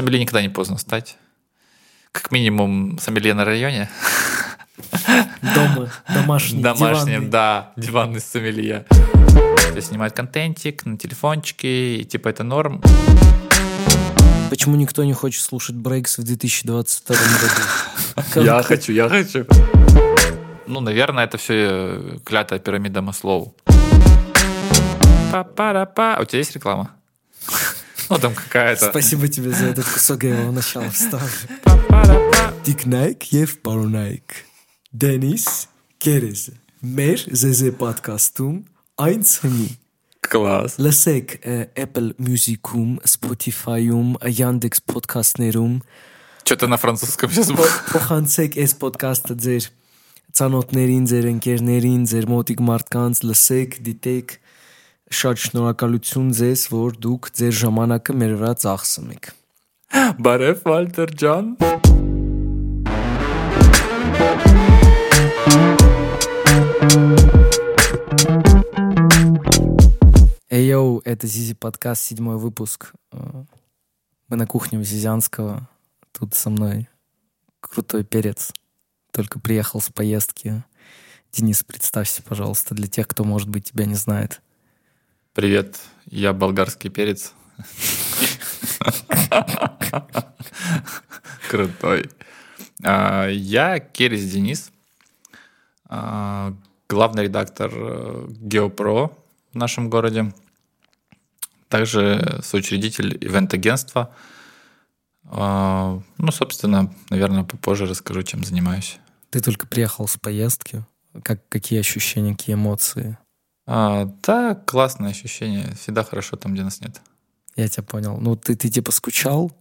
сомелье никогда не поздно стать. Как минимум, сомелье на районе. Дома, домашний, Домашний, диванный. да, диванный сомелье. Снимать контентик на телефончике, и типа это норм. Почему никто не хочет слушать Брейкс в 2022 году? Я хочу, я хочу. Ну, наверное, это все клятая пирамида Маслоу. Па-па-ра-па. А у тебя есть реклама? Ну, там какая-то. Спасибо тебе за этот кусок, я его начала вставлю. Па-па-ра-па. Diknaik եւ Պարոնայք Դենիս Կերես մեր ZZ podcast-ում այնց հնի Класс. լսեք ը, Apple Music-ում, Spotify-ում, Yandex podcast-ներում Что-то на французском сейчас было. փոխանցեք այս podcast-ը ձեր ցանոթներին, ձեր ընկերներին, ձեր մոտիկ մարդկանց լսեք, դիտեք շատ շնորհակալություն ձեզ, որ դուք ձեր ժամանակը մեր վրա ծախսում եք։ Բարև, Վալտեր ջան։ Эй, йоу, это Зизи подкаст, седьмой выпуск. Э, Мы на кухне у Зизянского. Тут со мной крутой перец. Только приехал с поездки. Денис, представься, пожалуйста, для тех, кто, может быть, тебя не знает. Привет, я болгарский перец. Крутой. А, Я Керес Денис, а, главный редактор э, Геопро в нашем городе, также соучредитель ивент-агентства. А, Ну, собственно, наверное, попозже расскажу, чем занимаюсь. Ты только приехал с поездки. Как, какие ощущения, какие эмоции? А, Да, классное ощущение. Всегда хорошо там, где нас нет. Я тебя понял. Ну, ты, ты типа скучал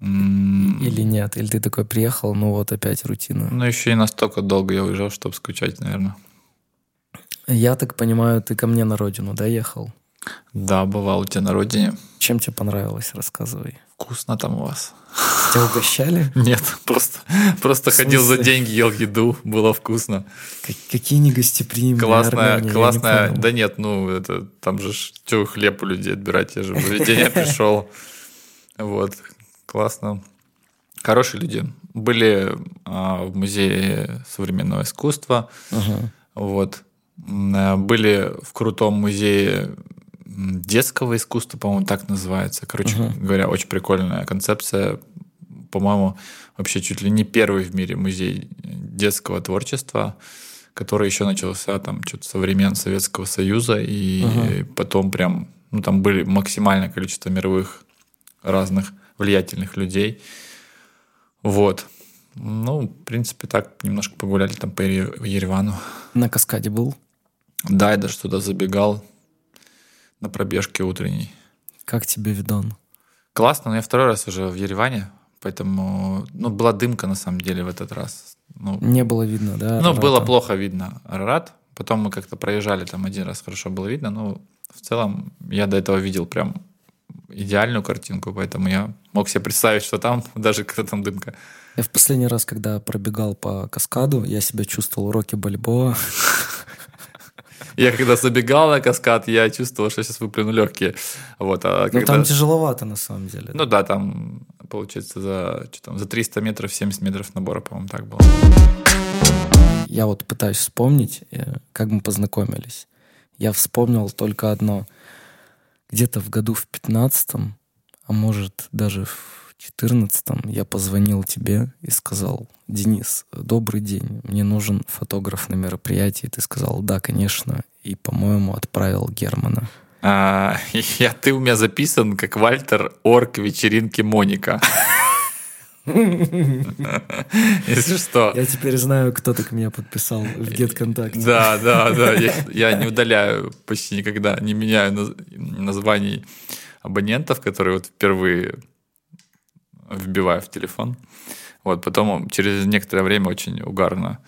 или нет? Или ты такой приехал, ну вот опять рутина? Ну, еще и настолько долго я уезжал, чтобы скучать, наверное. Я так понимаю, ты ко мне на родину, да, ехал? Да, бывал у тебя на родине. Чем тебе понравилось? Рассказывай. Вкусно там у вас. Тебя угощали? Нет, просто, просто ходил за деньги, ел еду, было вкусно. Как- Какие негостеприимные Классная, армяне, я не классная. понял. Да нет, ну, это там же чё хлеб у людей отбирать, я же в заведение пришел. Вот, классно. Хорошие люди. Были а, в музее современного искусства, Ага. Вот. Э, Были в крутом музее детского искусства, по-моему, так называется. Короче Мгм. говоря, очень прикольная концепция. По-моему, вообще чуть ли не первый в мире музей детского творчества, который еще начался там что-то со времен Советского Союза, и Ага. потом прям, ну там были максимальное количество мировых разных влиятельных людей. Вот. Ну, в принципе, так немножко погуляли там по Ере- Еревану. На каскаде был? Да, я даже туда забегал на пробежке утренней. Как тебе видон? Классно, но я второй раз уже в Ереване, поэтому, ну, была дымка на самом деле в этот раз. Ну, Не было видно, да? ну Арарата? было плохо видно Арарат. Потом мы как-то проезжали там один раз, хорошо было видно, но в целом я до этого видел прям идеальную картинку, поэтому я мог себе представить, что там даже когда там дымка. Я в последний раз, когда пробегал по каскаду, я себя чувствовал Рокки Бальбоа. Я когда забегал на каскад, я чувствовал, что сейчас выплюну легкие. Вот, а когда... Ну, там тяжеловато, на самом деле. Ну да, там получается за, что там, за 300 метров 70 метров набора, по-моему, так было. Я вот пытаюсь вспомнить, э, как мы познакомились. Я вспомнил только одно. Где-то в году в 15 а может даже в 14 я позвонил тебе и сказал, Денис, добрый день, мне нужен фотограф на мероприятии. Ты сказал, да, конечно, и, по-моему, отправил Германа. А, я, ты у меня записан как Вальтер Орк вечеринки Моника. Если что. Я теперь знаю, кто так меня подписал в GetContact. Да, да, да. Я, я не удаляю почти никогда, не меняю наз- названий абонентов, которые вот впервые вбиваю в телефон. Вот, потом через некоторое время очень угарно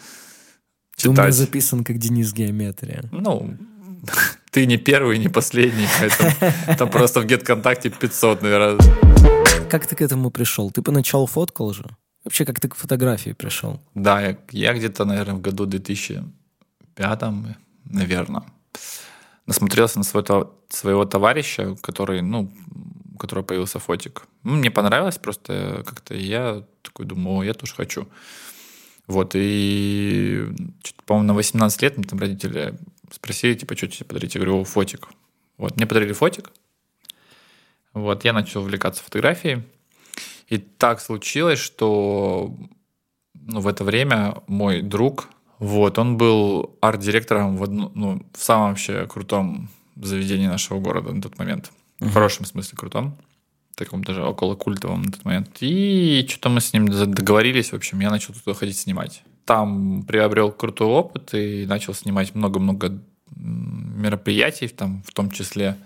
Ты у меня читать. записан как Денис Геометрия. Ну, ты не первый, не последний, поэтому там просто в GetContact 500, наверное. Как ты к этому пришел? Ты поначалу фоткал же? Вообще, как ты к фотографии пришел? Да, я, я где-то, наверное, в году 2005, наверное, насмотрелся на своего, своего товарища, который, ну, у которого появился фотик. Ну, мне понравилось просто как-то, я такой думаю, о, я тоже хочу. Вот, и, по-моему, на 18 лет мне там родители спросили, типа, что тебе подарить? Я говорю, о, фотик. Вот, мне подарили фотик. Вот, я начал увлекаться фотографией. И так случилось, что ну, в это время мой друг, вот, он был арт-директором в, одну, ну, в самом вообще крутом заведении нашего города на тот момент. Uh-huh. В хорошем смысле крутом. Таком даже около культовом на тот момент. И что-то мы с ним договорились, в общем, я начал туда ходить снимать. Там приобрел крутой опыт и начал снимать много-много мероприятий, там, в том числе.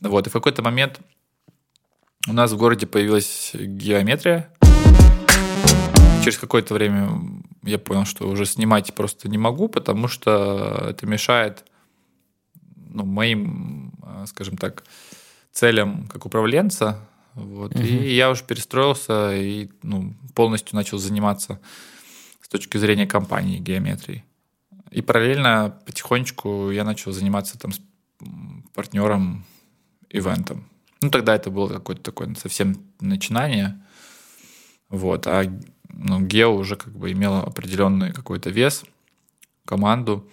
Вот, и в какой-то момент у нас в городе появилась геометрия. Через какое-то время я понял, что уже снимать просто не могу, потому что это мешает ну, моим, а, скажем так, целям как управленца. Вот. Угу. И я уже перестроился и ну, полностью начал заниматься с точки зрения компании геометрии. И параллельно потихонечку я начал заниматься там с партнером ивентом. Ну, тогда это было какое-то такое совсем начинание. Вот. А ну, Гео уже как бы имело определенный какой-то вес, команду.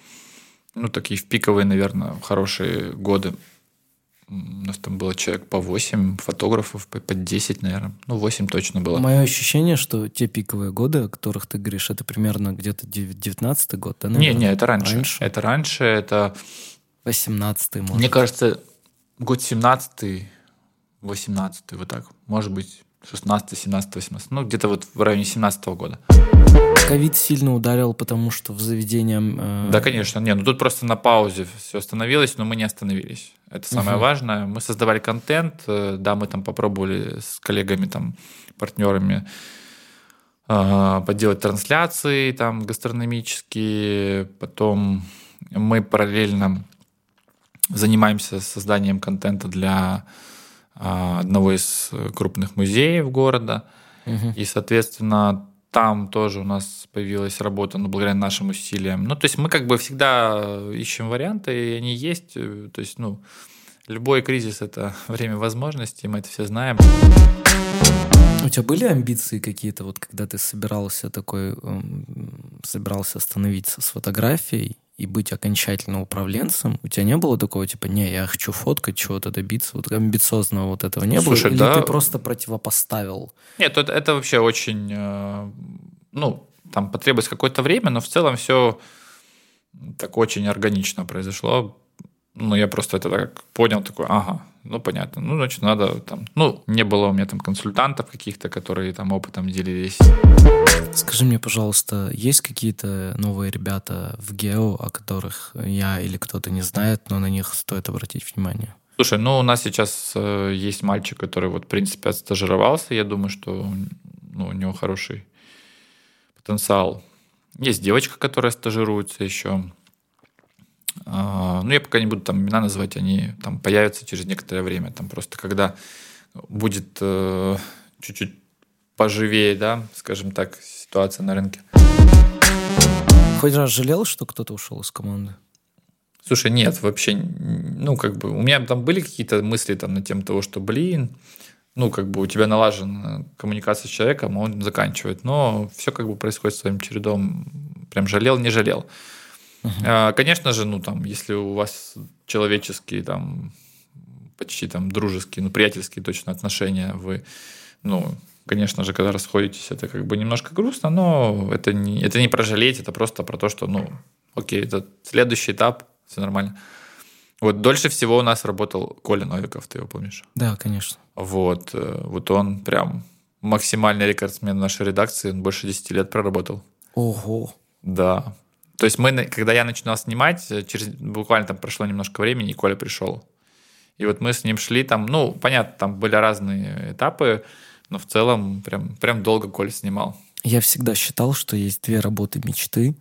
Ну, такие в пиковые, наверное, хорошие годы. У нас там было человек по 8 фотографов, по, по 10, наверное. Ну, 8 точно было. Мое ощущение, что те пиковые годы, о которых ты говоришь, это примерно где-то 19 год, да? Наверное? Не, не, это раньше. раньше. Это раньше, это... 18 может. Мне кажется, год 17 18 вот так. Может быть, 16, 17, 18. Ну, где-то вот в районе 17 года. Ковид сильно ударил, потому что в заведениях... Э... Да, конечно. Не, ну тут просто на паузе все остановилось, но мы не остановились. Это самое угу. важное. Мы создавали контент, э, да, мы там попробовали с коллегами, там, партнерами э, поделать трансляции там гастрономические. Потом мы параллельно занимаемся созданием контента для одного из э, крупных музеев города. Угу. И, соответственно, там тоже у нас появилась работа, ну, благодаря нашим усилиям. Ну, то есть мы как бы всегда ищем варианты, и они есть. Э, то есть, ну, любой кризис – это время возможностей, мы это все знаем. У тебя были амбиции какие-то, вот когда ты собирался такой, эм, собирался остановиться с фотографией, и быть окончательно управленцем, у тебя не было такого, типа, не, я хочу фоткать, чего-то добиться, вот амбициозного вот этого не Слушай, было? Или да. ты просто противопоставил? Нет, это, это вообще очень, э, ну, там потребуется какое-то время, но в целом все так очень органично произошло. Ну, я просто это так понял, такой, ага, ну, понятно. Ну, значит, надо там... Ну, не было у меня там консультантов каких-то, которые там опытом делились. Скажи мне, пожалуйста, есть какие-то новые ребята в Гео, о которых я или кто-то не знает, но на них стоит обратить внимание? Слушай, ну, у нас сейчас э, есть мальчик, который вот, в принципе, отстажировался. Я думаю, что ну, у него хороший потенциал. Есть девочка, которая стажируется еще. А, ну, я пока не буду там имена называть, они там появятся через некоторое время. Там просто когда будет э, чуть-чуть поживее, да, скажем так, ситуация на рынке. Хоть раз жалел, что кто-то ушел из команды? Слушай, нет, вообще, ну, как бы, у меня там были какие-то мысли там на тему того, что, блин, ну, как бы у тебя налажена коммуникация с человеком, он заканчивает, но все как бы происходит своим чередом, прям жалел, не жалел. Uh-huh. Конечно же, ну там, если у вас человеческие там почти там дружеские, ну приятельские точно отношения, вы, ну, конечно же, когда расходитесь, это как бы немножко грустно, но это не, это не про жалеть, это просто про то, что, ну, окей, это следующий этап, все нормально. Вот дольше всего у нас работал Коля Новиков, ты его помнишь? Да, конечно. Вот, э, вот он прям максимальный рекордсмен нашей редакции, он больше 10 лет проработал. Ого. Да, то есть мы, когда я начинал снимать, э, через буквально там прошло немножко времени, и Коля пришел. И вот мы с ним шли там, ну, понятно, там были разные этапы, но в целом прям, прям долго Коля снимал. Я всегда считал, что есть две работы мечты.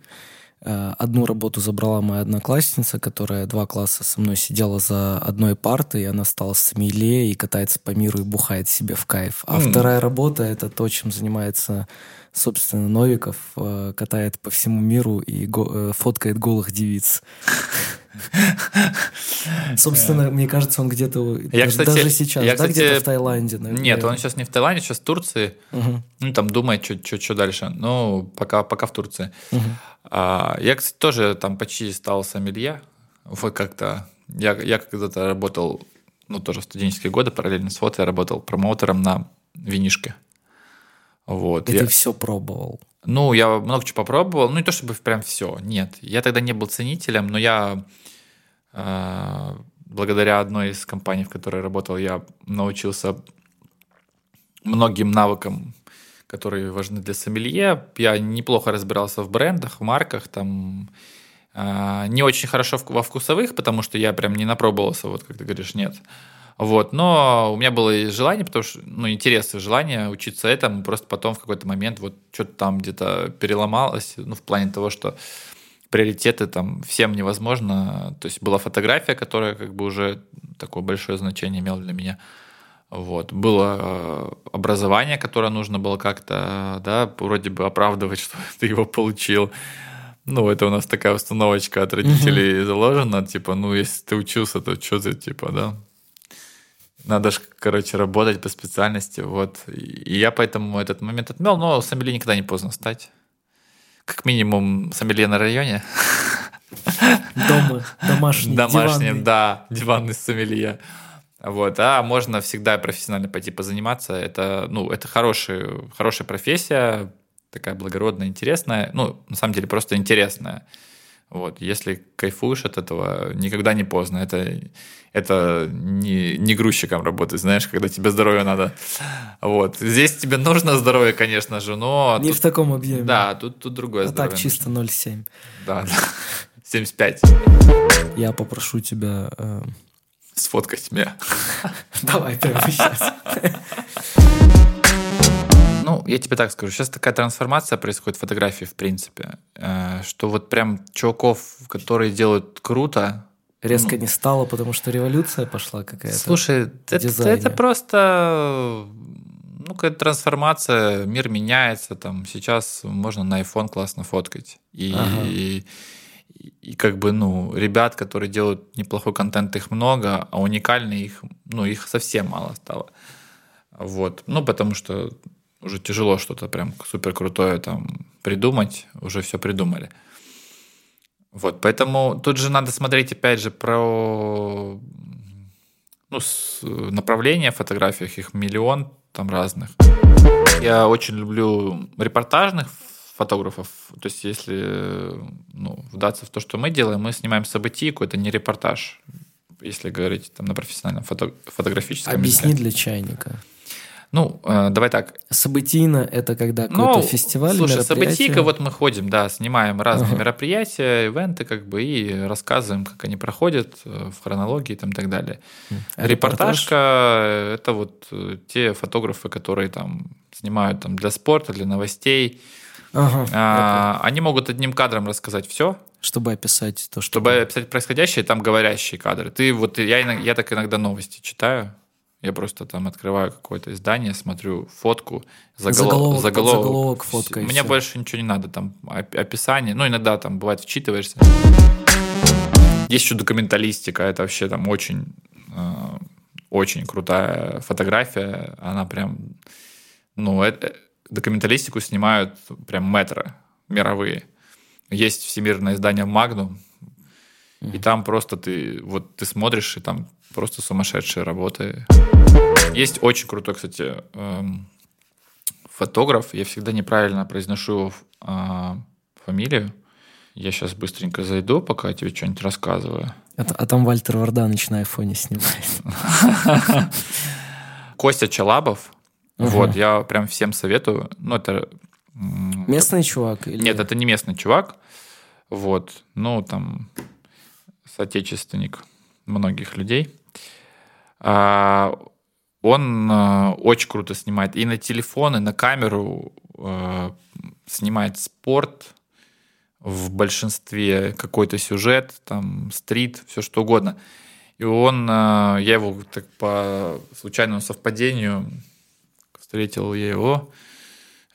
Э, одну работу забрала моя одноклассница, которая два класса со мной сидела за одной партой, и она стала сомелье и катается по миру и бухает себе в кайф. А mm. вторая работа — это то, чем занимается, собственно, Новиков, э, катает по всему миру и го- э, фоткает голых девиц. Собственно, мне кажется, он где-то даже, сейчас, да, где-то в Таиланде. Нет, он сейчас не в Таиланде, сейчас в Турции. Ну, там думает, что дальше. Ну, пока в Турции. А, я, кстати, тоже там почти стал сомелье. Вот как-то. Я, я когда-то работал, ну, тоже в студенческие годы, параллельно с фото, я работал промоутером на винишке. Вот. И Я- ты все пробовал. Ну, я много чего попробовал. Ну, не то чтобы прям все. Нет. Я тогда не был ценителем, но я э, благодаря одной из компаний, в которой работал, я научился многим навыкам, которые важны для сомелье. Я неплохо разбирался в брендах, в марках, там э, не очень хорошо во вкусовых, потому что я прям не напробовался, вот как ты говоришь, нет. Вот, но у меня было желание, потому что, ну, интерес и желание учиться этому, просто потом в какой-то момент вот что-то там где-то переломалось, ну, в плане того, что приоритеты там всем невозможно. То есть была фотография, которая как бы уже такое большое значение имела для меня. Вот. Было э, образование, которое нужно было как-то, да, вроде бы оправдывать, что ты его получил. Ну, это у нас такая установочка от родителей заложена, типа, ну, если ты учился, то что ты, типа, да, надо же, короче, работать по специальности, вот. И я поэтому этот момент отмел, но сомелье никогда не поздно стать. Как минимум сомелье на районе. Дома, домашний, Домашний, диванный. да, диванный сомелье. Вот, а можно всегда профессионально пойти позаниматься. Это, ну, это хорошая, хорошая профессия, такая благородная, интересная. Ну, на самом деле, просто интересная. Вот, если кайфуешь от этого, никогда не поздно. Это, это не, не грузчиком работать, знаешь, когда тебе здоровье надо. Вот. Здесь тебе нужно здоровье, конечно же, но... Не тут- в таком объеме. Да, тут, тут другое А здоровье. так чисто 0,7. Да, да. 75. Я попрошу тебя... Сфоткать меня. Давай прямо сейчас. Ну, я тебе так скажу, сейчас такая трансформация происходит в фотографии, в принципе, э, что вот прям чуваков, которые делают круто, Резко не стало, потому что революция пошла какая-то. Слушай, это, это просто ну, какая-то трансформация, мир меняется, там сейчас можно на iPhone классно фоткать. И, Ага. и, и как бы, ну, ребят, которые делают неплохой контент, их много, а уникальные их, ну, их совсем мало стало. Вот. Ну, потому что уже тяжело что-то прям супер крутое там придумать, уже все придумали. Вот, поэтому тут же надо смотреть, опять же, про ну, направления в фотографиях, их миллион там разных. Я очень люблю репортажных фотографов. То есть, если ну, вдаться в то, что мы делаем, мы снимаем событийку, это не репортаж, если говорить там на профессиональном фото- фотографическом Объясни языке. для чайника. Ну, э, давай так. Событийно — это когда какой-то Ну, фестиваль, слушай, событийка, вот мы ходим, да, снимаем разные Ага. мероприятия, ивенты, как бы, и рассказываем, как они проходят э, в хронологии там, и так далее. А Репортажка – это вот э, те фотографы, которые там снимают там, для спорта, для новостей. Ага, А, они могут одним кадром рассказать все. Чтобы описать то, что... чтобы описать происходящее, там говорящие кадры. Ты вот я, я так иногда новости читаю. Я просто там открываю какое-то издание, смотрю фотку, заголовок, Заголовок, подзаголовок, фотка и Мне всё. больше ничего не надо, там оп- описание. Ну, иногда там бывает вчитываешься. Есть еще документалистика, это вообще там очень, э, очень крутая фотография. Она прям, ну, это, документалистику снимают прям метро мировые. Есть всемирное издание Magnum, и там просто ты, вот ты смотришь, и там просто сумасшедшие работы. Есть очень крутой, кстати, эм, фотограф. Я всегда неправильно произношу его а, фамилию. Я сейчас быстренько зайду, пока я тебе что-нибудь рассказываю. А, а там Вальтер Варданович на айфоне снимает. Костя Чалабов. Ага. Вот, я прям всем советую. Ну, это... Местный чувак? Или... Нет, это не местный чувак. Вот. Ну, там, соотечественник многих людей. А, он э, очень круто снимает и на телефон, и на камеру э, снимает спорт в большинстве какой-то сюжет, там стрит, все что угодно. И он, э, я его так по случайному совпадению встретил я его.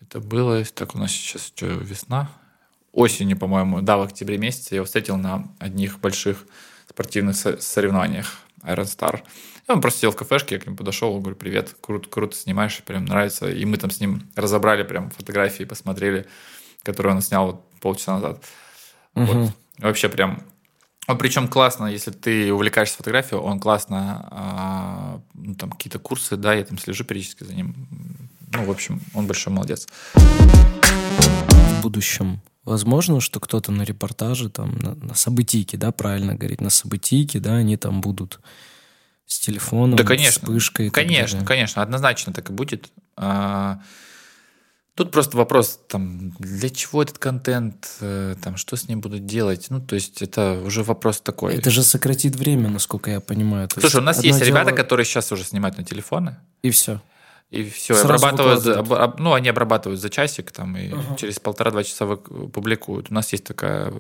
Это было, так у нас сейчас что, весна, осенью, по-моему, да, в октябре месяце я его встретил на одних больших спортивных соревнованиях Iron Star. И он просто сидел в кафешке, я к нему подошел, говорю, привет, круто, круто снимаешь, прям нравится. И мы там с ним разобрали прям фотографии, посмотрели, которые он снял вот полчаса назад. Угу. Вот. Вообще прям он причем классно, если ты увлекаешься фотографией, он классно, а, ну, там какие-то курсы, да, я там слежу периодически за ним. Ну, в общем, он большой молодец. В будущем возможно, что кто-то на репортаже, там, на, на событийке, да, правильно говорить, на событийке, да, они там будут с телефоном, да, конечно, с вспышкой. Конечно, конечно, однозначно так и будет. Тут просто вопрос, там, для чего этот контент, э, там, что с ним будут делать. Ну, то есть это уже вопрос такой. Это же сократит время, насколько я понимаю. То Слушай, у нас есть дело... ребята, которые сейчас уже снимают на телефоны. И все. И все, Сразу обрабатывают, об, ну, они обрабатывают за часик там и uh-huh. через полтора-два часа публикуют. У нас есть такая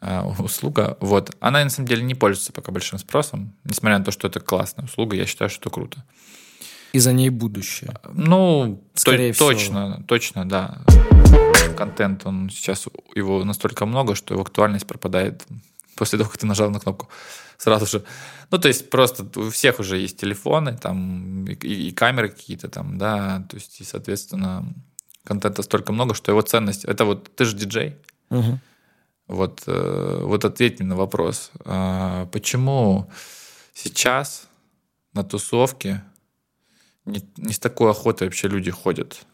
э, услуга. Вот. Она на самом деле не пользуется пока большим спросом, несмотря на то, что это классная услуга, я считаю, что это круто. И за ней будущее. Ну, Скорее то, всего. точно, точно, да. Контент, он сейчас, его настолько много, что его актуальность пропадает после того, как ты нажал на кнопку сразу же. Ну, то есть просто у всех уже есть телефоны, там, и, и камеры какие-то там, да, то есть, и, соответственно, контента столько много, что его ценность... Это вот, ты же диджей, угу. вот, э, вот ответь мне на вопрос, э, почему сейчас на тусовке не, не с такой охотой вообще люди ходят.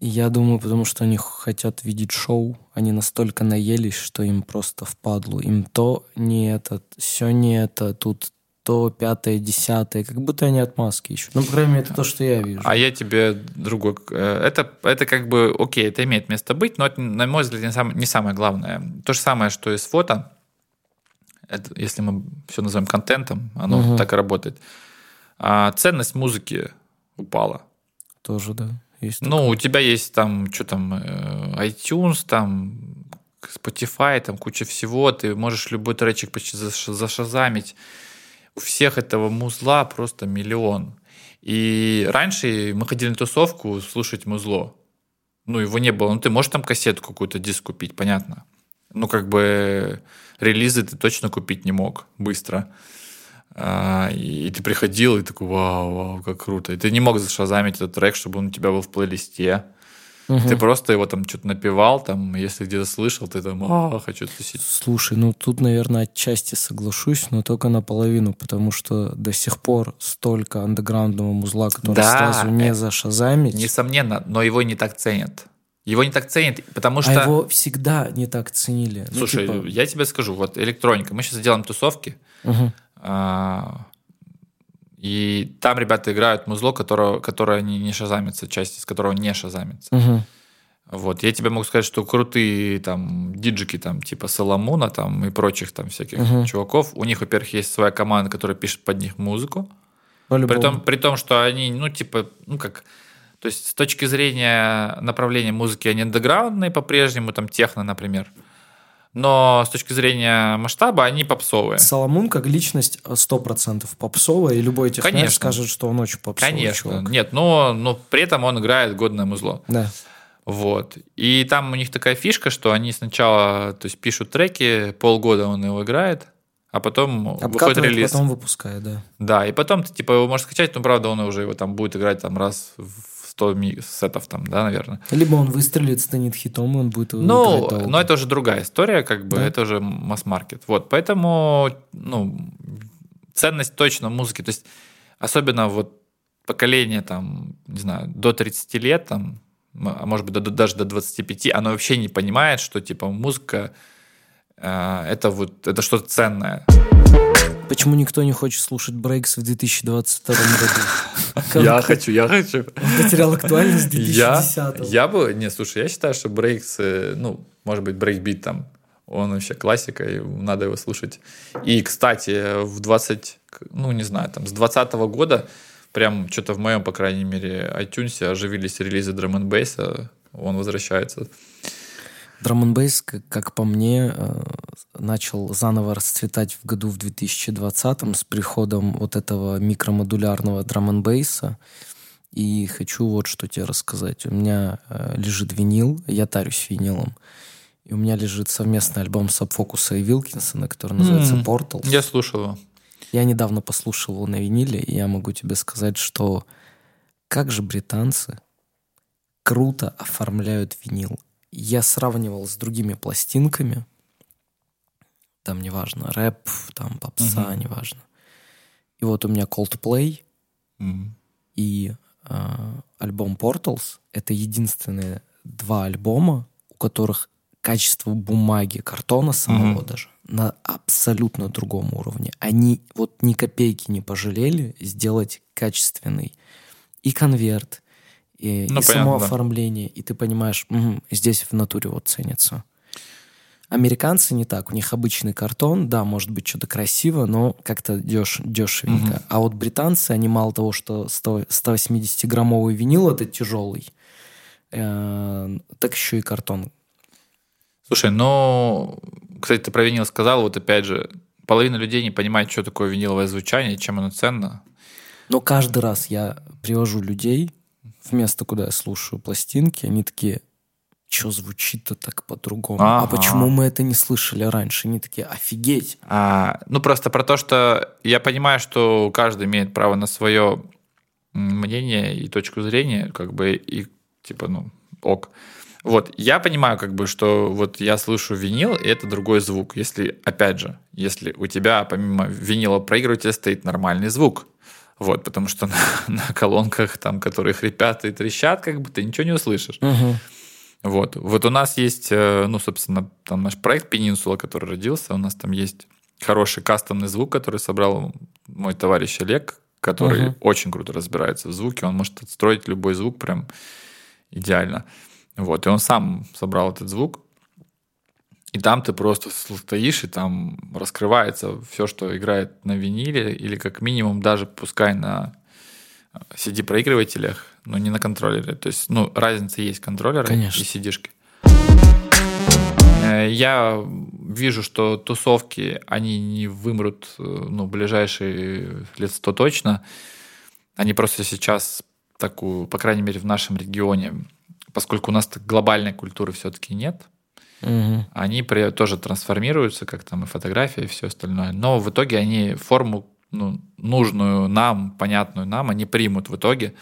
Я думаю, потому что они хотят видеть шоу. Они настолько наелись, что им просто впадлу. Им то не это, все не это, тут то пятое, десятое, как будто они отмазки ищут. Ну, по крайней мере, это то, что я вижу. А я тебе другой... Э, это, это как бы, окей, это имеет место быть, но это, на мой взгляд, не, сам, не самое главное. То же самое, что и с фото. Это, если мы все назовем контентом, оно угу. так и работает а ценность музыки упала. Тоже, да. Есть ну, у тебя есть там, что там, э, iTunes, там, Spotify, там куча всего, ты можешь любой тречик почти зашазамить. У всех этого музла просто миллион. И раньше мы ходили на тусовку слушать музло. Ну, его не было. Ну, ты можешь там кассету какую-то, диск купить, понятно. Ну, как бы релизы ты точно купить не мог быстро. А, и ты приходил и такой, вау, вау, как круто. И ты не мог зашазамить этот трек, чтобы он у тебя был в плейлисте. Угу. Ты просто его там что-то напевал, там, если где-то слышал, ты там, а, хочу тусить. Слушай, ну тут, наверное, отчасти соглашусь, но только наполовину, потому что до сих пор столько андеграундного музла, который да, сразу не зашазамить. Несомненно, но его не так ценят. Его не так ценят, потому а что... А его всегда не так ценили. Ну, Слушай, ну, типа... я тебе скажу, вот электроника. Мы сейчас делаем тусовки, угу. А, и там ребята играют музло, которое, которое не, не шазамится, часть из которого не шазамится. Угу. Вот, я тебе могу сказать, что крутые там диджики, там, типа Соломона там, и прочих там всяких угу. чуваков, у них, во-первых, есть своя команда, которая пишет под них музыку. При том, при том, что они, ну, типа, ну, как... То есть с точки зрения направления музыки они андеграундные по-прежнему, там техно, например но с точки зрения масштаба они попсовые. Соломон как личность 100% попсовая, и любой технарь скажет, что он очень попсовый Конечно, чувак. нет, но, но при этом он играет годное музло. Да. Вот. И там у них такая фишка, что они сначала то есть, пишут треки, полгода он его играет, а потом выходит релиз. потом выпускает, да. Да, и потом ты типа его можешь скачать, но правда он уже его там будет играть там раз в 100 сетов там, да, наверное. Либо он выстрелит, станет хитом, и он будет Ну, но это уже другая история, как бы, да? это уже масс-маркет. Вот, поэтому, ну, ценность точно музыки, то есть особенно вот поколение там, не знаю, до 30 лет, там, а может быть, до, даже до 25, оно вообще не понимает, что, типа, музыка э, это вот, это что-то ценное. Почему никто не хочет слушать breaks в 2022 году? Я хочу, я хочу. Потерял актуальность в 2010 Я бы, не, слушай, я считаю, что breaks, э, ну, может быть, брейкбит там, он вообще классика, и надо его слушать. И, кстати, в 20, ну, не знаю, там, с 20 года прям что-то в моем, по крайней мере, iTunes оживились релизы drum он возвращается. Драм н как по мне, э, начал заново расцветать в году в 2020 с приходом вот этого микромодулярного драм н И хочу вот что тебе рассказать. У меня э, лежит винил, я тарюсь винилом. И у меня лежит совместный альбом Сабфокуса и Вилкинсона, который называется М, Portals. Я слушал его. Я недавно послушал его на виниле, и я могу тебе сказать, что как же британцы круто оформляют винил. Я сравнивал с другими пластинками, там неважно, рэп, там попса, Мгм. неважно. И вот у меня Coldplay М. и э, альбом Portals — это единственные два альбома, у которых качество бумаги, картона самого Мгм. даже на абсолютно другом уровне. Они вот ни копейки не пожалели сделать качественный и конверт, и, Ну, и само понятно, да. оформление, и ты понимаешь, «Мгм, здесь в натуре вот ценится. Американцы не так, у них обычный картон, да, может быть что-то красиво, но как-то деш, дешевенько. Мгм. А вот британцы, они мало того, что 100 180-граммовый винил это тяжелый, э, так еще и картон. Слушай, ну, кстати, ты про винил сказал, вот опять же, половина людей не понимает, что такое виниловое звучание, чем оно ценно. Но каждый раз я привожу людей в место, куда я слушаю пластинки, они такие, что звучит-то так по-другому? А Ага. почему мы это не слышали раньше? Они такие, офигеть. А, ну, просто про то, что я понимаю, что каждый имеет право на свое мнение и точку зрения, как бы, и типа, ну, ок. Вот, я понимаю, как бы, что вот я слышу винил, и это другой звук. Если, опять же, если у тебя помимо винила проигрывателя стоит нормальный звук, вот, потому что на, на колонках, там, которые хрипят и трещат, как бы ты ничего не услышишь. Мгм. Вот. Вот у нас есть, э, ну, собственно, там наш проект Пенинсула, который родился. У нас там есть хороший кастомный звук, который собрал мой товарищ Олег, который Мгм. очень круто разбирается в звуке. Он может отстроить любой звук прям идеально. Вот. И он сам собрал этот звук. И там ты просто стоишь, и там раскрывается все, что играет на виниле, или как минимум даже пускай на CD-проигрывателях, но не на контроллере. То есть, ну, разница есть контроллеры Конечно. и CD-шки. Э, Я вижу, что тусовки, они не вымрут э, ну, ближайшие лет сто точно. Они просто сейчас такую, по крайней мере, в нашем регионе, поскольку у нас глобальной культуры все-таки нет, Мгм. они при- тоже трансформируются, как там и фотография, и все остальное. Но в итоге они форму ну, нужную нам, понятную нам, они примут в итоге,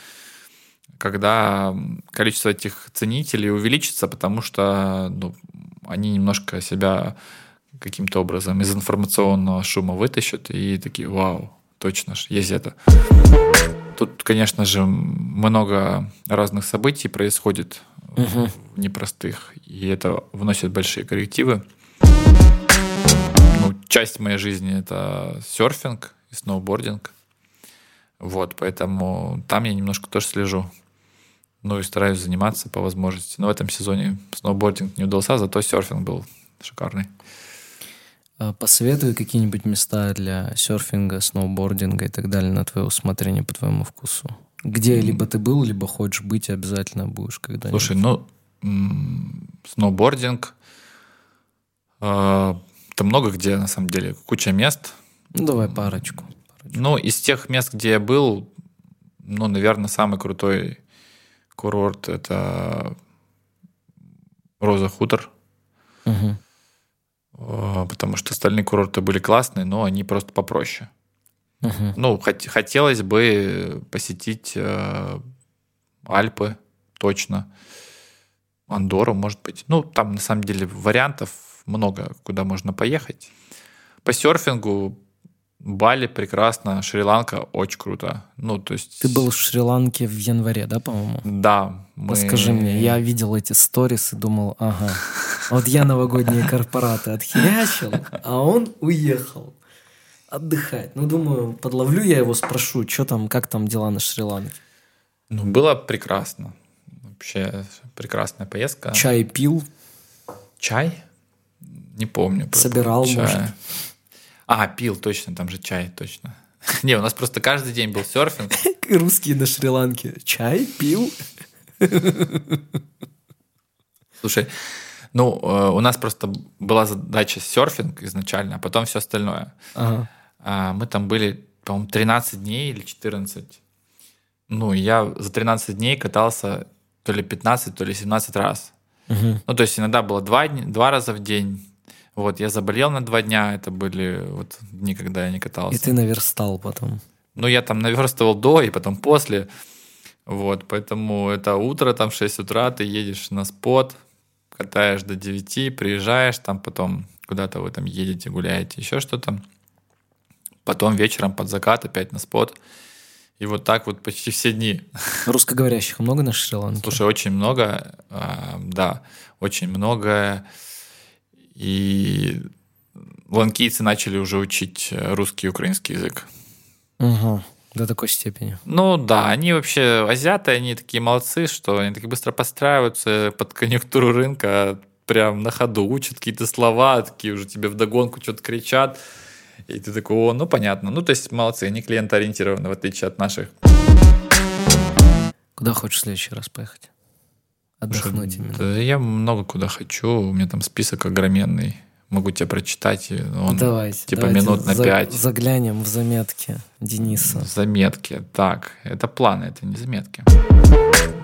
когда количество этих ценителей увеличится, потому что ну, они немножко себя каким-то образом из информационного шума вытащат и такие, вау, точно ж, есть это. Тут, конечно же, много разных событий происходит Мгм. непростых, и это вносит большие коррективы. Ну, часть моей жизни это серфинг и сноубординг. Вот, поэтому там я немножко тоже слежу. Ну и стараюсь заниматься по возможности. Но в этом сезоне сноубординг не удался, зато серфинг был шикарный. А, Посоветуй какие-нибудь места для серфинга, сноубординга и так далее на твое усмотрение, по твоему вкусу. Где либо ты был, либо хочешь быть, обязательно будешь когда-нибудь. Слушай, ну, сноубординг, э, там много где, на самом деле, куча мест. Ну, давай парочку. парочку. Ну, из тех мест, где я был, ну, наверное, самый крутой курорт это Роза Хутор, э, потому что остальные курорты были классные, но они просто попроще. Мгм. Ну, хот- хотелось бы посетить э, Альпы, точно. Андору, может быть. Ну, там, на самом деле, вариантов много, куда можно поехать. По серфингу Бали прекрасно, Шри-Ланка очень круто. Ну, то есть... Ты был в Шри-Ланке в январе, да, по-моему? Да. мы- Расскажи мне, я видел эти сторис и думал, ага, вот я новогодние корпораты отхерячил, а он уехал отдыхать. Ну, думаю, подловлю я его, спрошу, что там, как там дела на Шри-Ланке. Ну, было прекрасно. Вообще прекрасная поездка. Чай пил, Чай? Не помню. Собирал, чая. может. А, пил, точно, там же чай, точно. Не, у нас просто каждый день был серфинг. русские на Шри-Ланке. Чай пил. Слушай, ну, э, у нас просто была задача серфинг изначально, а потом все остальное. Ага. А Мы там были, по-моему, 13 дней или 14. Ну, я за 13 дней катался то ли 15, то ли 17 раз. Мгм. Ну, то есть иногда было два, два раза в день. Вот, я заболел на два дня, это были вот дни, когда я не катался. И ты наверстал потом. Ну, я там наверстывал до и потом после. Вот, поэтому это утро, там 6 утра, ты едешь на спот, катаешь до 9, приезжаешь, там потом куда-то вы там едете, гуляете, еще что-то. Потом вечером под закат опять на спот. И вот так вот почти все дни. Русскоговорящих много на Шри-Ланке? Слушай, очень много, а, да, очень много. И ланкийцы начали уже учить русский и украинский язык. Угу. До такой степени. Ну да, они вообще азиаты, они такие молодцы, что они такие быстро подстраиваются под конъюнктуру рынка, прям на ходу учат какие-то слова, такие уже тебе вдогонку что-то кричат. И ты такой, о, ну понятно. Ну то есть молодцы, они клиентоориентированы, в отличие от наших. Куда хочешь в следующий раз поехать? Отдохнуть именно. Да я много куда хочу, у меня там список огроменный. Могу тебе прочитать, он давайте. типа давайте минут на за- пять. Заглянем в заметки Дениса. Заметки. Так, это планы, это не заметки.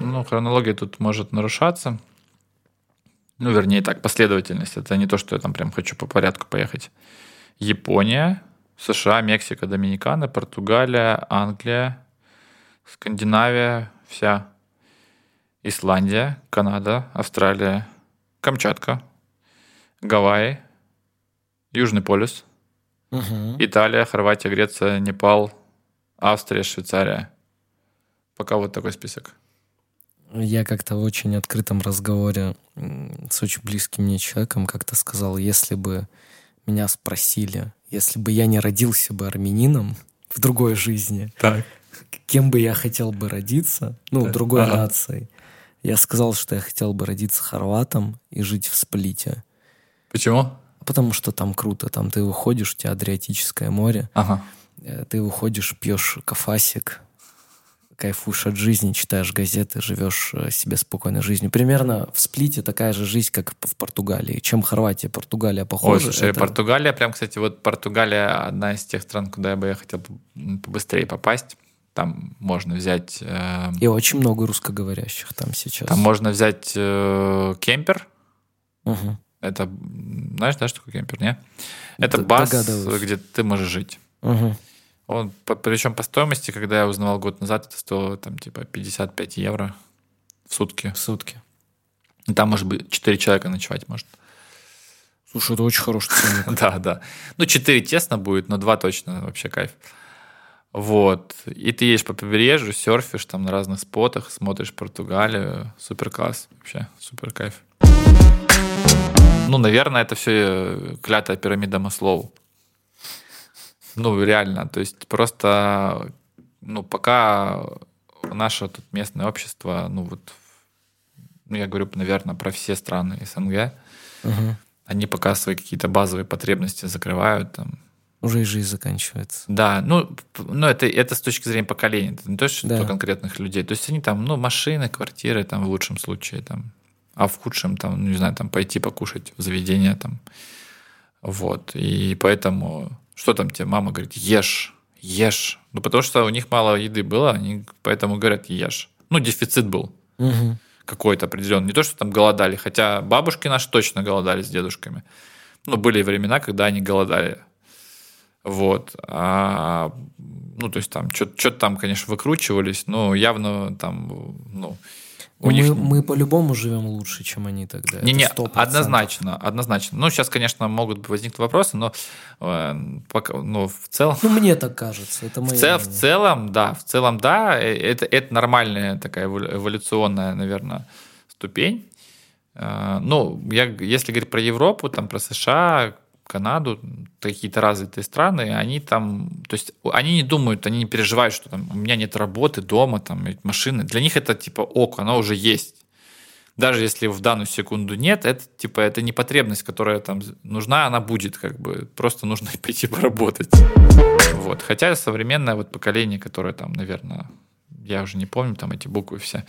Ну, хронология тут может нарушаться. Ну, вернее, так, последовательность. Это не то, что я там прям хочу по порядку поехать. Япония, США, Мексика, Доминикана, Португалия, Англия, Скандинавия, вся. Исландия, Канада, Австралия, Камчатка, Гавайи, Южный полюс, Мгм. Италия, Хорватия, Греция, Непал, Австрия, Швейцария. Пока вот такой список. Я как-то в очень открытом разговоре с очень близким мне человеком как-то сказал, если бы меня спросили, если бы я не родился бы армянином в другой жизни, Так. кем бы я хотел бы родиться, ну, Так, другой ага. нацией, я сказал, что я хотел бы родиться хорватом и жить в Сплите. Почему? Потому что там круто, там ты выходишь, у тебя Адриатическое море, Ага. э, ты выходишь, пьешь кафасик, кайфуешь от жизни, читаешь газеты, живешь э, себе спокойной жизнью. Примерно в Сплите такая же жизнь, как в Португалии. Чем Хорватия, Португалия Ой, похожи. слушай, это- Португалия, прям, кстати, вот Португалия одна из тех стран, куда я бы я хотел побыстрее попасть. Там можно взять, э, И очень много русскоговорящих там сейчас. там можно взять э, кемпер. Мгм. Это, знаешь, да, что такое кемпер, не? Это Д- бас, где ты можешь жить. Мгм. Он, по- причем по стоимости, когда я узнавал год назад, это стоило там типа 55 евро в сутки. В сутки. И Там, может быть, 4 человека ночевать может. Слушай, это очень хороший ценник. Да, да. Ну, 4 тесно будет, но 2 точно вообще кайф. Вот. И ты едешь по побережью, серфишь там на разных спотах, смотришь Португалию. Супер класс. Вообще, супер кайф. Ну, наверное, это все клятая пирамида Маслоу. Ну, реально. То есть просто, ну, пока наше тут местное общество, ну, вот, ну, я говорю, наверное, про все страны СНГ, Мгм. они пока свои какие-то базовые потребности закрывают там. Уже и жизнь заканчивается. Да, ну, ну это, это с точки зрения поколения, это не то, что Да. конкретных людей. То есть они там, ну, машины, квартиры там в лучшем случае там, а в худшем там, ну, не знаю, там пойти покушать в заведение там. Вот. И поэтому, что там тебе мама говорит, ешь, ешь. Ну, потому что у них мало еды было, они поэтому говорят, ешь. Ну, дефицит был Мгм. какой-то определенный. Не то, что там голодали, хотя бабушки наши точно голодали с дедушками. Ну, были времена, когда они голодали. Вот. А, ну, то есть там что-то там, конечно, выкручивались, но явно там, ну, у Ну, них... мы, мы по-любому живем лучше, чем они тогда. Не-не, 100%. однозначно, однозначно. Ну, сейчас, конечно, могут возникнуть вопросы, но э, пока, ну, в целом... Ну, мне так кажется. Это В, цел- в целом, да, в целом, да, э, это, это нормальная такая эволю- эволюционная, наверное, ступень. Э, Ну, я, если говорить про Европу, там, про США, Канаду, какие-то развитые страны, они там, то есть они не думают, они не переживают, что там у меня нет работы дома, там машины. Для них это типа ок, она уже есть. Даже если в данную секунду нет, это типа это не потребность, которая там нужна, она будет как бы просто нужно пойти поработать. Вот. Хотя современное вот поколение, которое там, наверное, я уже не помню там эти буквы все.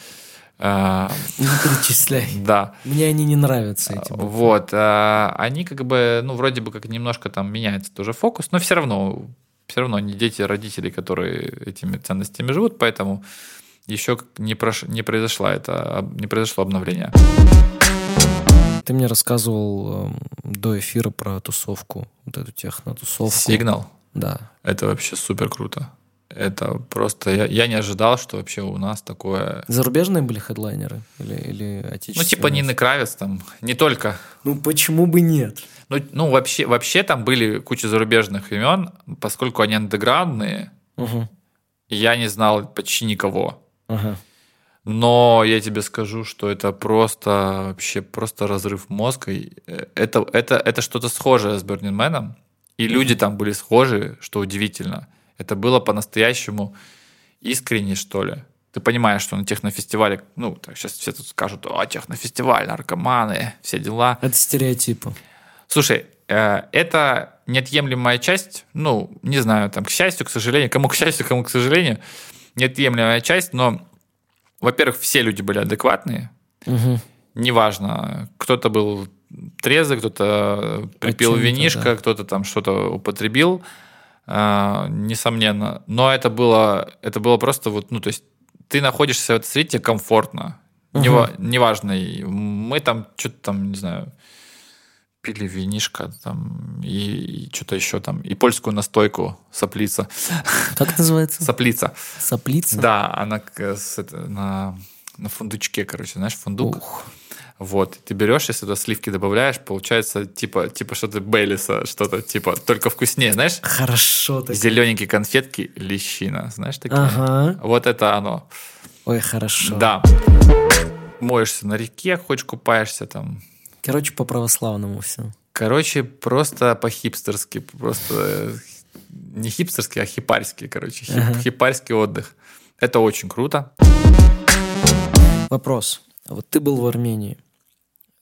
А, Не перечисляй. да. Мне они не нравятся, эти буквы. Вот, а, они как бы, ну, вроде бы как немножко там меняется тоже фокус, но все равно, все равно не дети родителей, которые этими ценностями живут, поэтому еще не, прош... не произошло это, не произошло обновление. Ты мне рассказывал эм, до эфира про тусовку, вот эту техно-тусовку. Сигнал. Да. Это вообще супер круто. Это просто... Я, я не ожидал, что вообще у нас такое... Зарубежные были хедлайнеры? Или, или отечественные? Ну, типа Нины Кравец там, не только. Ну, почему бы нет? Ну, ну вообще, вообще там были куча зарубежных имен, поскольку они андеграундные, Угу. я не знал почти никого. Ага. Но я тебе скажу, что это просто вообще просто разрыв мозга. Э, Это, это, это что-то схожее с Man. И люди там были схожи, что удивительно. Это было по-настоящему искренне, что ли. Ты понимаешь, что на технофестивале, ну, так сейчас все тут скажут, о, технофестиваль, наркоманы, все дела. Это стереотипы. Слушай, э, это неотъемлемая часть, ну, не знаю, там, к счастью, к сожалению, кому к счастью, кому к сожалению, неотъемлемая часть, но, во-первых, все люди были адекватные, Угу. неважно, кто-то был трезвый, кто-то припил чем-то, винишко, да. кто-то там что-то употребил, несомненно. Но это было, это было просто вот, ну, то есть ты находишься в этой среде, комфортно. Нева- неважно, и мы там что-то там, не знаю, пили винишко там и, что-то еще там, и польскую настойку соплица. Как это называется? Соплица. Соплица? Да, она это- на, на фундучке, короче, знаешь, фундук. Ух. Вот, ты берешь, если туда сливки добавляешь, получается типа, типа что-то Бейлиса, что-то типа, только вкуснее, знаешь? Хорошо так. Зелененькие конфетки, лещина, знаешь такие? Ага. Вот это оно. Ой, хорошо. Да. Моешься на реке, хочешь купаешься там. Короче, по православному все. Короче, просто по-хипстерски, просто э, не хипстерский, а хипарский, короче, хип- Ага. хипарский отдых. Это очень круто. Вопрос. А Вот ты был в Армении.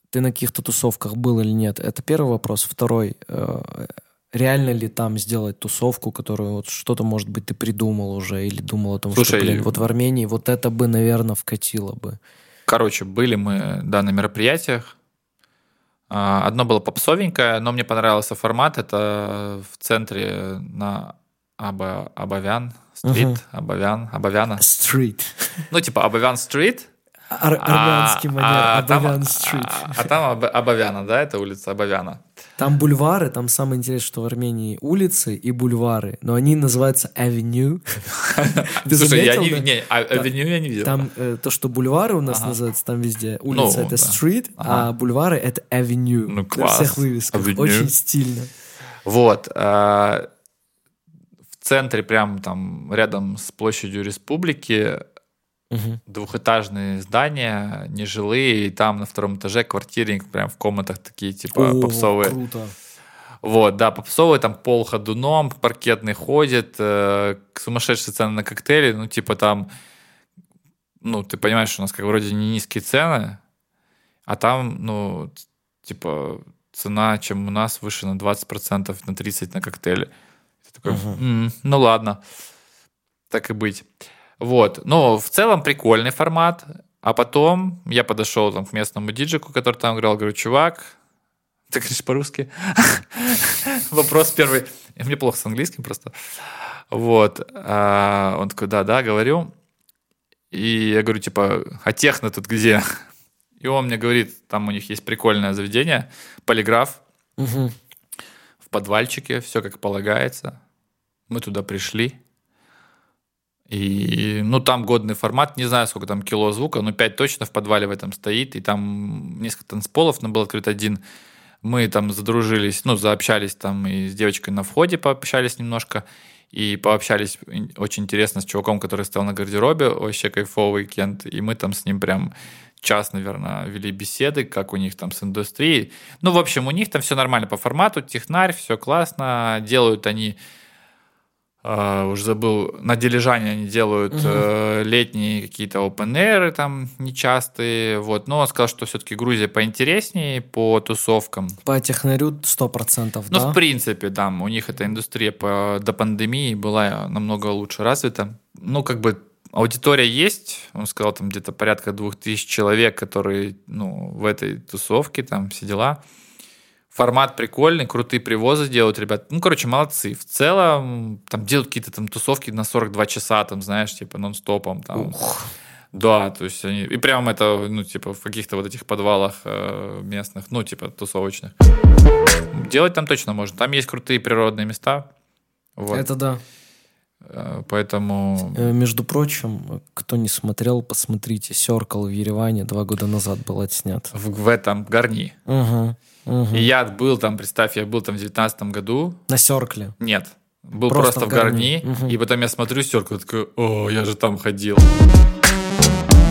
Ты на каких-то тусовках был или нет? Это первый вопрос. Второй. э, Реально ли там сделать тусовку, которую вот что-то, может быть, ты придумал уже или думал о том, Слушай, что, блин, вот в Армении вот это бы, наверное, вкатило бы. Короче, были мы, да, на мероприятиях. А, Одно было попсовенькое, но мне понравился формат. Это в центре на Аба, Абавян стрит, Мгм. Абавян, Абавяна. Стрит. Ну, типа Абавян стрит. Ар- армянский а- манер. а там- Абавян стрит. А, а там Аб- Абавяна, да, это улица Абавяна. Там бульвары, там самое интересное, что в Армении улицы и бульвары, но они называются авеню. Слушай, я не, а- авеню я не видел. Там э, то, что бульвары у нас называются, там везде улица Ну, это да. street, Ага. а бульвары это avenue. Ну, класс. всех вывесках. Очень стильно. Вот. а, В центре, прям там рядом с площадью Республики, Мгм. двухэтажные здания, нежилые, и там на втором этаже квартиры, прям в комнатах такие, типа, О, попсовые. Круто. Вот, да, попсовые, там пол ходуном, паркетный ходит, э, сумасшедшие цены на коктейли, ну, типа там, ну, ты понимаешь, у нас как вроде не низкие цены, а там, ну, типа, цена, чем у нас, выше на 20%, на 30% на коктейли. Ты такой, Мгм. «М, ну, ладно, так и быть. Вот, ну, в целом прикольный формат, а потом я подошел там к местному диджику, который там играл, говорю, чувак, ты говоришь по-русски? Вопрос первый. Мне плохо с английским просто. Вот. А Он такой, да-да, говорю. И я говорю, типа, а техно тут где? И он мне говорит, там у них есть прикольное заведение, полиграф в подвальчике, все как полагается. Мы туда пришли. И, ну, там годный формат, не знаю, сколько там кило звука, но 5 точно в подвале в этом стоит, и там несколько танцполов, но был открыт один. Мы там задружились, ну, заобщались там и с девочкой на входе пообщались немножко, и пообщались очень интересно с чуваком, который стоял на гардеробе, вообще кайфовый Кент, и мы там с ним прям час, наверное, вели беседы, как у них там с индустрией. Ну, в общем, у них там все нормально по формату, технарь, все классно, делают они э, уже забыл, на Дилижане они делают э, летние какие-то open air там нечастые, вот, но он сказал, что все-таки Грузия поинтереснее по тусовкам. По технарю 100%, Ну, да? в принципе, да, у них эта индустрия по, до пандемии была намного лучше развита. Ну, как бы аудитория есть, он сказал, там где-то порядка двух тысяч человек, которые, ну, в этой тусовке, там все дела. Формат прикольный, крутые привозы делают ребят. Ну, короче, молодцы. В целом, там делают какие-то там тусовки на 42 часа, там, знаешь, типа нон-стопом. Там. Ух. Да, то есть они... И прям это, ну, типа, в каких-то вот этих подвалах э, местных, ну, типа, тусовочных. Делать там точно можно. Там есть крутые природные места. Вот. Это да. Э, Поэтому... Э, Между прочим, кто не смотрел, посмотрите. Circle в Ереване два года назад был отснят. В, в этом горни. Угу, угу. И я был там, представь, я был там в девятнадцатом году. На Серкле. Нет. Был Просто просто, в горни. Мгм. и потом я смотрю стерку, такой, о, я же там ходил.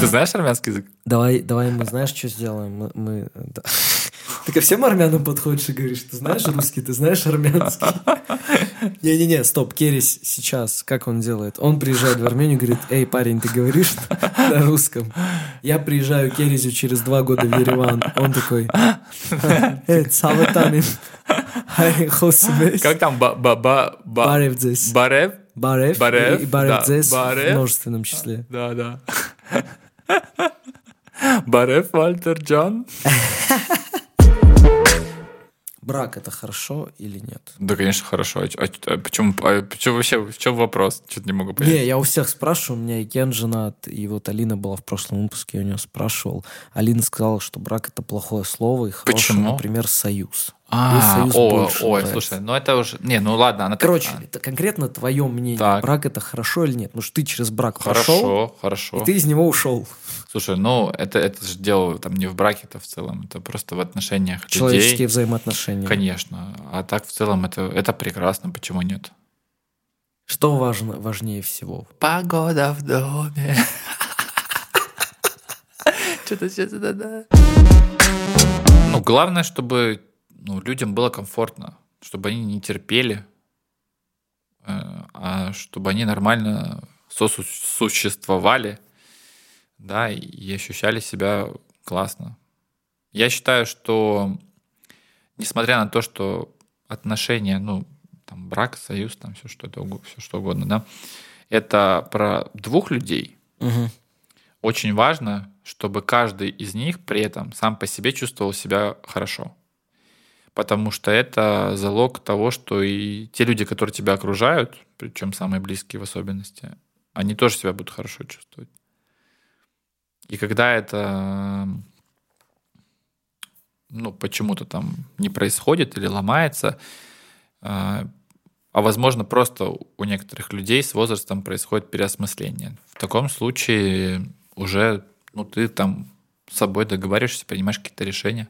Ты знаешь армянский язык? Давай, давай мы, знаешь, что сделаем? Мы, мы- да. Ты ко всем армянам подходишь и говоришь, ты знаешь русский, ты знаешь армянский? Не-не-не, стоп, Керис сейчас, как он делает? Он приезжает в Армению и говорит, эй, парень, ты говоришь на русском? Я приезжаю к Керезю через два года в Ереван. Он такой, эй, Хосмес, Как там? Ба- ба- ба- ба- Баревдзес. Барев? Барев Барев, и Баревдзес в множественном числе. Да, да. Барев Вальтер Джон? Брак это хорошо или нет? Да, конечно, хорошо. А, а а почему, а почему вообще, в чем вопрос? Что-то не могу понять. Не, я у всех спрашиваю, у меня и Кен женат, и вот Алина была в прошлом выпуске, я у нее спрашивал. Алина сказала, что брак это плохое слово, и хороший, Почему? например, союз. А, Ей союз о, больше ой, нравится. слушай, ну это уже... Не, ну ладно, она Короче, это конкретно твое мнение. Так. Брак это хорошо или нет? Потому что ты через брак прошел, Хорошо, хорошо. и ты из него ушел. Слушай, ну это, это же дело там не в браке это в целом, это просто в отношениях Человеческие людей. взаимоотношения. Конечно. А так в целом это, это прекрасно, почему нет? Что важно, важнее всего? Погода в доме. Что-то сейчас, да-да. Ну, главное, чтобы ну, людям было комфортно, чтобы они не терпели, э, а чтобы они нормально сосуществовали, да, и ощущали себя классно. Я считаю, что несмотря на то, что отношения, ну, там, брак, союз, там, все что, это, все что угодно, да, это про двух людей, Мгм. очень важно, чтобы каждый из них при этом сам по себе чувствовал себя хорошо. Потому что это залог того, что и те люди, которые тебя окружают, причем самые близкие в особенности, они тоже себя будут хорошо чувствовать. И когда это ну, почему-то там не происходит или ломается, а а, возможно просто у некоторых людей с возрастом происходит переосмысление. В таком случае уже ну, ты там с собой договариваешься, принимаешь какие-то решения.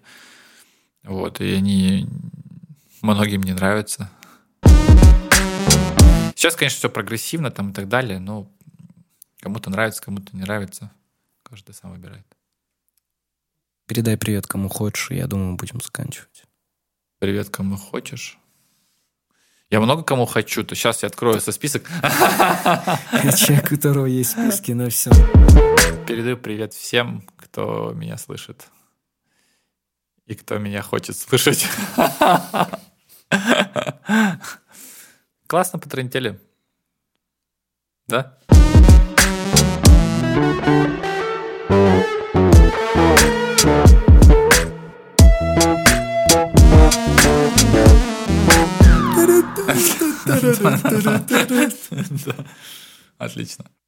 Вот, и они многим не нравятся. Сейчас, конечно, все прогрессивно там и так далее, но кому-то нравится, кому-то не нравится. Каждый сам выбирает. Передай привет кому хочешь, и я думаю, мы будем заканчивать. Привет, кому хочешь. Я много кому хочу, то сейчас я открою со список. Человек, у которого есть списки на все. Передаю привет всем, кто меня слышит. И кто меня хочет слышать. Классно потрындели. Да? Отлично.